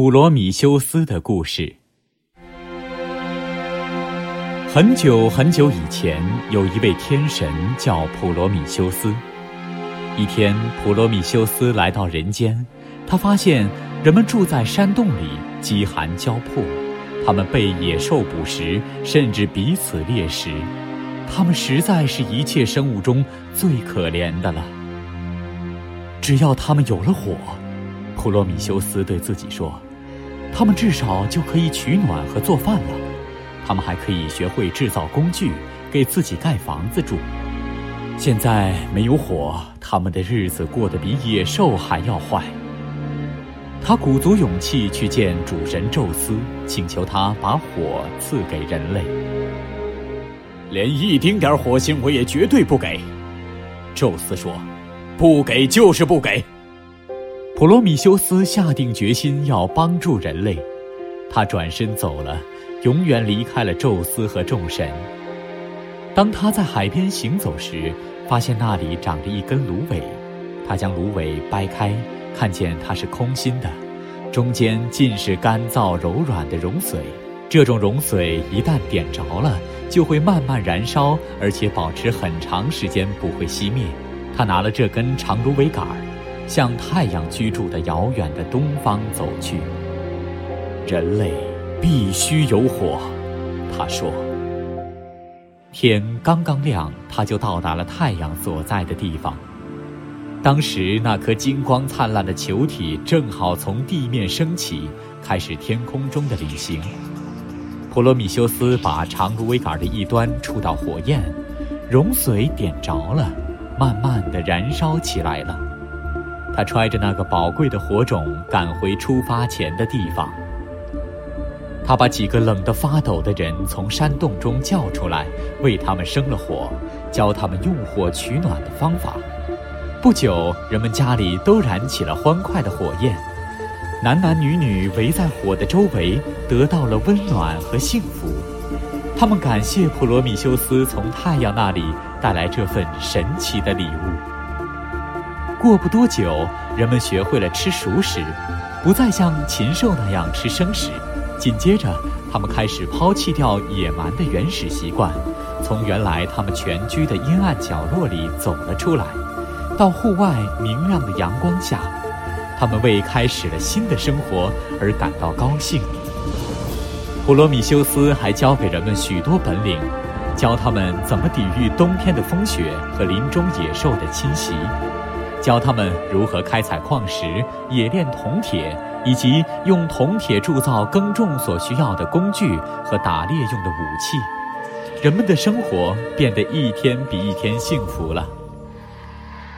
普罗米修斯的故事。很久很久以前，有一位天神叫普罗米修斯。一天，普罗米修斯来到人间，他发现人们住在山洞里，饥寒交迫，他们被野兽捕食，甚至彼此猎食，他们实在是一切生物中最可怜的了。只要他们有了火。普罗米修斯对自己说：“他们至少就可以取暖和做饭了，他们还可以学会制造工具，给自己盖房子住。现在没有火，他们的日子过得比野兽还要坏。”他鼓足勇气去见主神宙斯，请求他把火赐给人类。连一丁点火星我也绝对不给，宙斯说：“不给就是不给。”普罗米修斯下定决心要帮助人类，他转身走了，永远离开了宙斯和众神。当他在海边行走时，发现那里长着一根芦苇，他将芦苇掰开，看见它是空心的，中间尽是干燥柔软的熔髓。这种熔髓一旦点着了，就会慢慢燃烧，而且保持很长时间不会熄灭。他拿了这根长芦苇杆儿。向太阳居住的遥远的东方走去。人类必须有火，他说。天刚刚亮，他就到达了太阳所在的地方。当时那颗金光灿烂的球体正好从地面升起，开始天空中的旅行。普罗米修斯把长芦苇杆的一端触到火焰，熔髓点着了，慢慢的燃烧起来了。他揣着那个宝贵的火种赶回出发前的地方。他把几个冷得发抖的人从山洞中叫出来，为他们生了火，教他们用火取暖的方法。不久，人们家里都燃起了欢快的火焰，男男女女围在火的周围，得到了温暖和幸福。他们感谢普罗米修斯从太阳那里带来这份神奇的礼物。过不多久，人们学会了吃熟食，不再像禽兽那样吃生食。紧接着，他们开始抛弃掉野蛮的原始习惯，从原来他们全居的阴暗角落里走了出来，到户外明亮的阳光下。他们为开始了新的生活而感到高兴。普罗米修斯还教给人们许多本领，教他们怎么抵御冬天的风雪和林中野兽的侵袭。教他们如何开采矿石、冶炼铜铁，以及用铜铁铸造耕种所需要的工具和打猎用的武器。人们的生活变得一天比一天幸福了。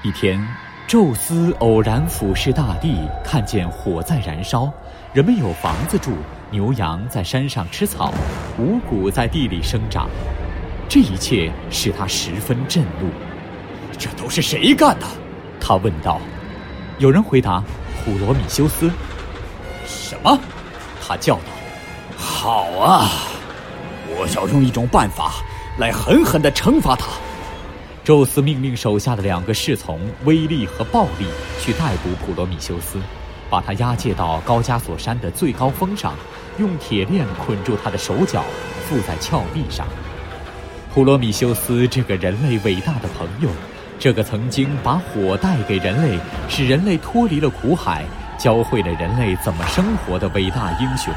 一天，宙斯偶然俯视大地，看见火在燃烧，人们有房子住，牛羊在山上吃草，五谷在地里生长。这一切使他十分震怒。这都是谁干的？他问道：“有人回答，普罗米修斯。什么？”他叫道：“好啊，我要用一种办法来狠狠的惩罚他。”宙斯命令手下的两个侍从威力和暴力去逮捕普罗米修斯，把他押解到高加索山的最高峰上，用铁链捆住他的手脚，附在峭壁上。普罗米修斯这个人类伟大的朋友。这个曾经把火带给人类，使人类脱离了苦海，教会了人类怎么生活的伟大英雄，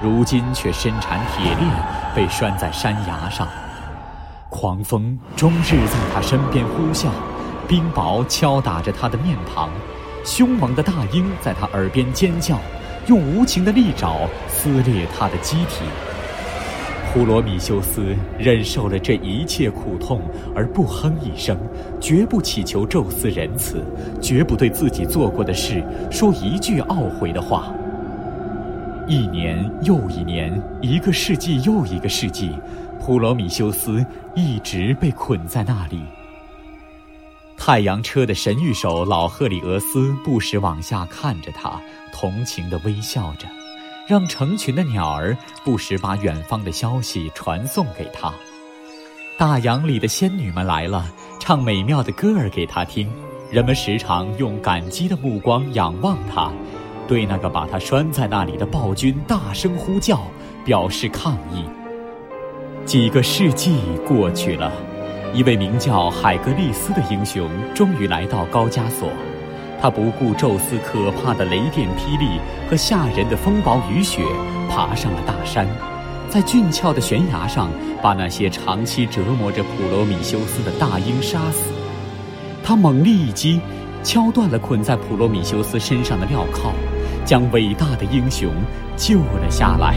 如今却身缠铁链，被拴在山崖上。狂风终日在他身边呼啸，冰雹敲打着他的面庞，凶猛的大鹰在他耳边尖叫，用无情的利爪撕裂他的机体。普罗米修斯忍受了这一切苦痛，而不哼一声，绝不祈求宙斯仁慈，绝不对自己做过的事说一句懊悔的话。一年又一年，一个世纪又一个世纪，普罗米修斯一直被捆在那里。太阳车的神谕手老赫里俄斯不时往下看着他，同情地微笑着。让成群的鸟儿不时把远方的消息传送给他。大洋里的仙女们来了，唱美妙的歌儿给他听。人们时常用感激的目光仰望他，对那个把他拴在那里的暴君大声呼叫，表示抗议。几个世纪过去了，一位名叫海格力斯的英雄终于来到高加索。他不顾宙斯可怕的雷电霹雳和吓人的风暴雨雪，爬上了大山，在峻峭的悬崖上，把那些长期折磨着普罗米修斯的大鹰杀死。他猛力一击，敲断了捆在普罗米修斯身上的镣铐，将伟大的英雄救了下来。